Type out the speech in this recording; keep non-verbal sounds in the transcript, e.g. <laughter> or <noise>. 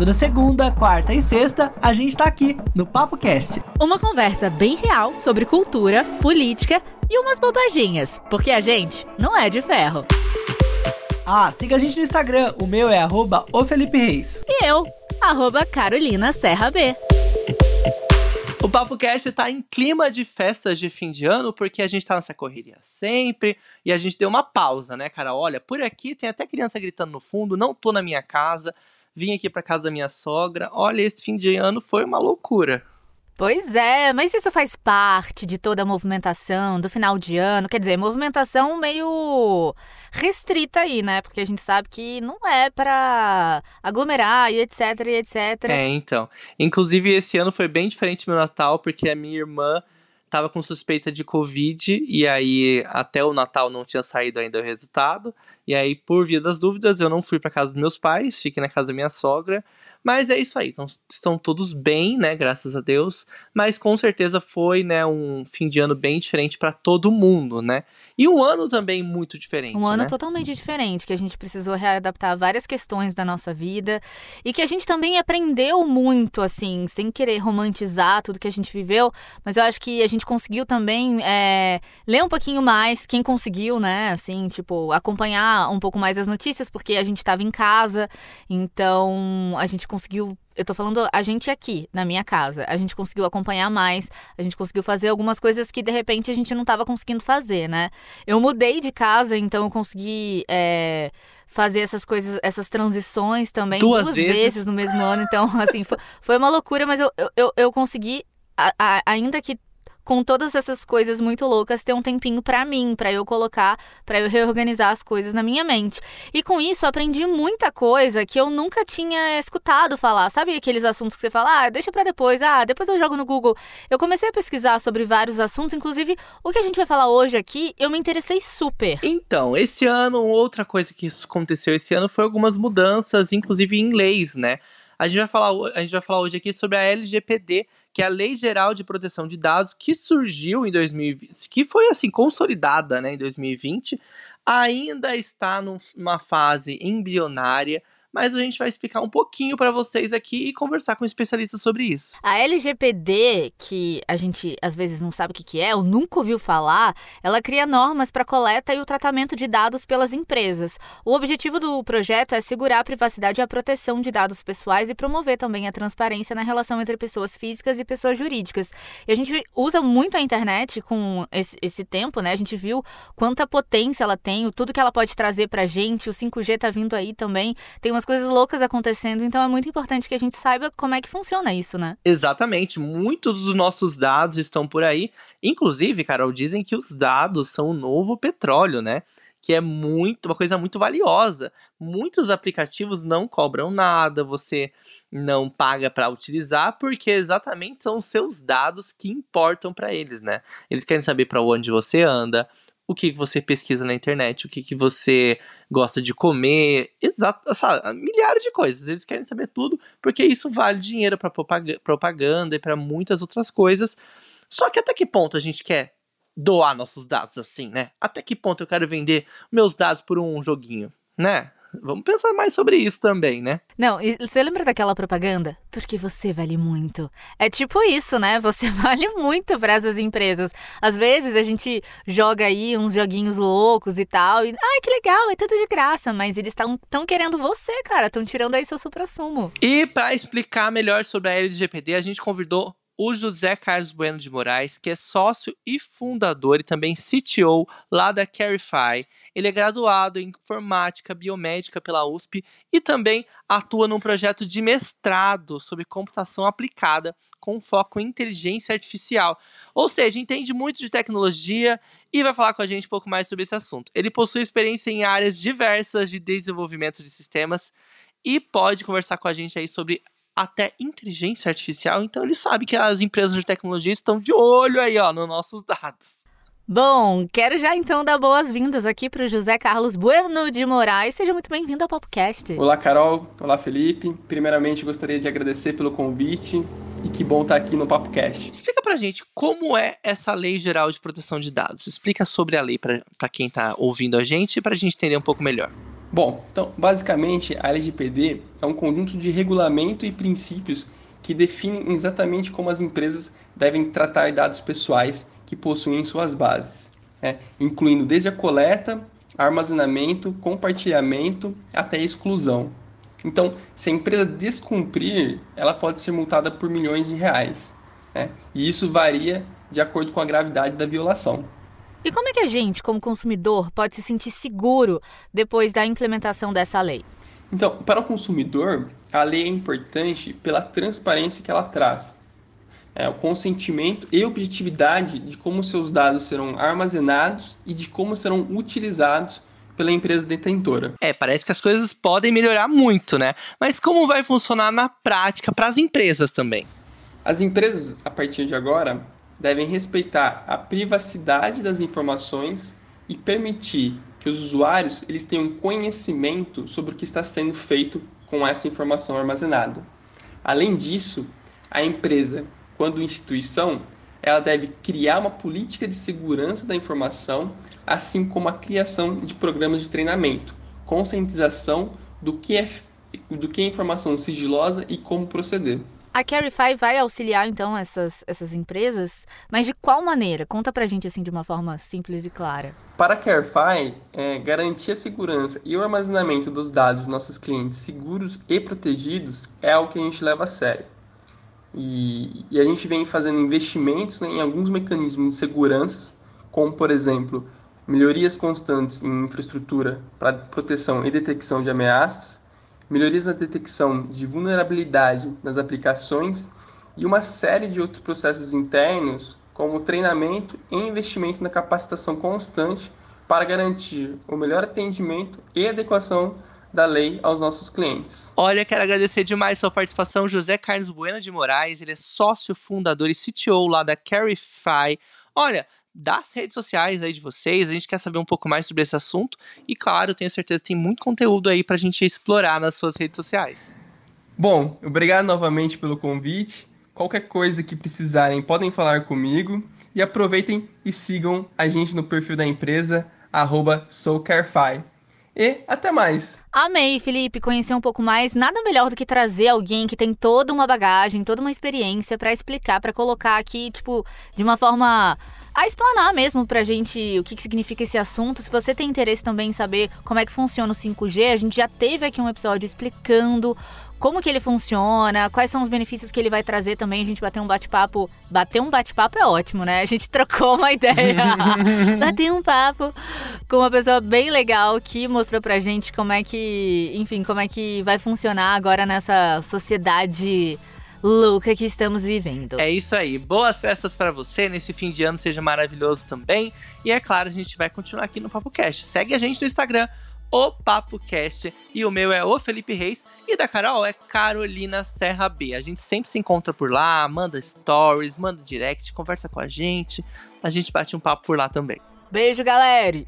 Toda segunda, quarta e sexta, a gente tá aqui no Papo Cast. Uma conversa bem real sobre cultura, política e umas bobaginhas, porque a gente não é de ferro. Ah, siga a gente no Instagram, o meu é arroba o Felipe Reis. E eu, arroba Carolina Serra B. O Papo Cast tá em clima de festas de fim de ano, porque a gente tá nessa correria sempre, e a gente deu uma pausa, né, cara? Olha, por aqui tem até criança gritando no fundo, não tô na minha casa, vim aqui pra casa da minha sogra. Olha, esse fim de ano foi uma loucura. Pois é, mas isso faz parte de toda a movimentação do final de ano. Quer dizer, movimentação meio restrita aí, né? Porque a gente sabe que não é para aglomerar e etc, e etc. É, então. Inclusive, esse ano foi bem diferente do meu Natal, porque a minha irmã tava com suspeita de Covid, e aí até o Natal não tinha saído ainda o resultado. E aí, por via das dúvidas, eu não fui para casa dos meus pais, fiquei na casa da minha sogra. Mas é isso aí, então, estão todos bem, né, graças a Deus. Mas com certeza foi, né, um fim de ano bem diferente para todo mundo, né? E um ano também muito diferente. Um ano né? totalmente diferente, que a gente precisou readaptar várias questões da nossa vida e que a gente também aprendeu muito, assim, sem querer romantizar tudo que a gente viveu, mas eu acho que a gente conseguiu também é, ler um pouquinho mais, quem conseguiu, né, assim, tipo, acompanhar um pouco mais as notícias, porque a gente estava em casa, então a gente conseguiu eu tô falando a gente aqui, na minha casa. A gente conseguiu acompanhar mais, a gente conseguiu fazer algumas coisas que de repente a gente não tava conseguindo fazer, né? Eu mudei de casa, então eu consegui é, fazer essas coisas, essas transições também duas, duas vezes. vezes. no mesmo ano. Então, assim, foi, foi uma loucura, mas eu, eu, eu consegui, a, a, ainda que com todas essas coisas muito loucas, ter um tempinho para mim, para eu colocar, para eu reorganizar as coisas na minha mente. E com isso, aprendi muita coisa que eu nunca tinha escutado falar. Sabe aqueles assuntos que você fala, ah, deixa para depois, ah, depois eu jogo no Google. Eu comecei a pesquisar sobre vários assuntos, inclusive o que a gente vai falar hoje aqui, eu me interessei super. Então, esse ano, outra coisa que aconteceu esse ano foi algumas mudanças, inclusive em leis, né? A gente vai falar, a gente vai falar hoje aqui sobre a LGPD, que é a Lei Geral de Proteção de Dados, que surgiu em 2020, que foi assim consolidada né, em 2020, ainda está numa fase embrionária mas a gente vai explicar um pouquinho para vocês aqui e conversar com um especialistas sobre isso. A LGPD, que a gente às vezes não sabe o que é ou nunca ouviu falar, ela cria normas para coleta e o tratamento de dados pelas empresas. O objetivo do projeto é assegurar a privacidade e a proteção de dados pessoais e promover também a transparência na relação entre pessoas físicas e pessoas jurídicas. E a gente usa muito a internet com esse, esse tempo, né? A gente viu quanta potência ela tem, tudo que ela pode trazer pra gente, o 5G tá vindo aí também. Tem umas coisas loucas acontecendo, então é muito importante que a gente saiba como é que funciona isso, né? Exatamente, muitos dos nossos dados estão por aí. Inclusive, Carol, dizem que os dados são o novo petróleo, né? que é muito uma coisa muito valiosa. Muitos aplicativos não cobram nada, você não paga para utilizar, porque exatamente são os seus dados que importam para eles, né? Eles querem saber para onde você anda, o que você pesquisa na internet, o que, que você gosta de comer, exato, sabe, milhares de coisas. Eles querem saber tudo, porque isso vale dinheiro para propaganda e para muitas outras coisas. Só que até que ponto a gente quer doar nossos dados assim, né? Até que ponto eu quero vender meus dados por um joguinho, né? Vamos pensar mais sobre isso também, né? Não, e você lembra daquela propaganda? Porque você vale muito. É tipo isso, né? <laughs> Você vale muito para essas empresas. Às vezes a gente joga aí uns joguinhos loucos e tal, e ai que legal, é tudo de graça, mas eles estão tão querendo você, cara, estão tirando aí seu supra-sumo. E para explicar melhor sobre a LGPD, a gente convidou o José Carlos Bueno de Moraes, que é sócio e fundador e também CTO lá da Carify. Ele é graduado em informática biomédica pela USP e também atua num projeto de mestrado sobre computação aplicada com foco em inteligência artificial. Ou seja, entende muito de tecnologia e vai falar com a gente um pouco mais sobre esse assunto. Ele possui experiência em áreas diversas de desenvolvimento de sistemas e pode conversar com a gente aí sobre até inteligência artificial, então ele sabe que as empresas de tecnologia estão de olho aí, ó, nos nossos dados. Bom, quero já então dar boas-vindas aqui para o José Carlos Bueno de Moraes. Seja muito bem-vindo ao Popcast. Olá, Carol. Olá, Felipe. Primeiramente, gostaria de agradecer pelo convite e que bom estar aqui no Popcast. Explica pra gente como é essa Lei Geral de Proteção de Dados. Explica sobre a lei para quem está ouvindo a gente e para a gente entender um pouco melhor. Bom, então, basicamente, a LGPD é um conjunto de regulamento e princípios que definem exatamente como as empresas devem tratar dados pessoais que possuem em suas bases, né? incluindo desde a coleta, armazenamento, compartilhamento até a exclusão. Então, se a empresa descumprir, ela pode ser multada por milhões de reais. Né? E isso varia de acordo com a gravidade da violação. E como é que a gente, como consumidor, pode se sentir seguro depois da implementação dessa lei? Então, para o consumidor, a lei é importante pela transparência que ela traz. É, o consentimento e objetividade de como seus dados serão armazenados e de como serão utilizados pela empresa detentora. É, parece que as coisas podem melhorar muito, né? Mas como vai funcionar na prática para as empresas também? As empresas, a partir de agora, devem respeitar a privacidade das informações e permitir que os usuários eles tenham conhecimento sobre o que está sendo feito com essa informação armazenada. Além disso, a empresa, quando instituição, ela deve criar uma política de segurança da informação, assim como a criação de programas de treinamento, conscientização do que é, do que é informação sigilosa e como proceder. A Carify vai auxiliar então essas, essas empresas, mas de qual maneira? Conta pra gente assim de uma forma simples e clara. Para a Carify, é, garantir a segurança e o armazenamento dos dados dos nossos clientes seguros e protegidos é algo que a gente leva a sério. E, e a gente vem fazendo investimentos né, em alguns mecanismos de segurança, como por exemplo, melhorias constantes em infraestrutura para proteção e detecção de ameaças, melhorias na detecção de vulnerabilidade nas aplicações e uma série de outros processos internos, como treinamento e investimento na capacitação constante para garantir o melhor atendimento e adequação da lei aos nossos clientes. Olha, quero agradecer demais sua participação, José Carlos Bueno de Moraes, ele é sócio fundador e CTO lá da Carify. Olha, das redes sociais aí de vocês. A gente quer saber um pouco mais sobre esse assunto. E claro, tenho certeza que tem muito conteúdo aí pra gente explorar nas suas redes sociais. Bom, obrigado novamente pelo convite. Qualquer coisa que precisarem, podem falar comigo. E aproveitem e sigam a gente no perfil da empresa, SouCarefy. E até mais! Amei, Felipe, conhecer um pouco mais. Nada melhor do que trazer alguém que tem toda uma bagagem, toda uma experiência para explicar, para colocar aqui, tipo, de uma forma a explanar mesmo pra gente o que, que significa esse assunto. Se você tem interesse também em saber como é que funciona o 5G, a gente já teve aqui um episódio explicando como que ele funciona, quais são os benefícios que ele vai trazer também. A gente bater um bate-papo. Bater um bate-papo é ótimo, né? A gente <laughs> trocou uma ideia. <laughs> bater um papo com uma pessoa bem legal que mostrou pra gente como é que, enfim, como é que vai funcionar agora nessa sociedade louca que estamos vivendo. É isso aí. Boas festas para você nesse fim de ano, seja maravilhoso também. E é claro, a gente vai continuar aqui no Papo Cast. Segue a gente no Instagram, o Papo Cast, e o meu é o Felipe Reis e da Carol é Carolina Serra B. A gente sempre se encontra por lá, manda stories, manda direct, conversa com a gente. A gente bate um papo por lá também. Beijo, galera.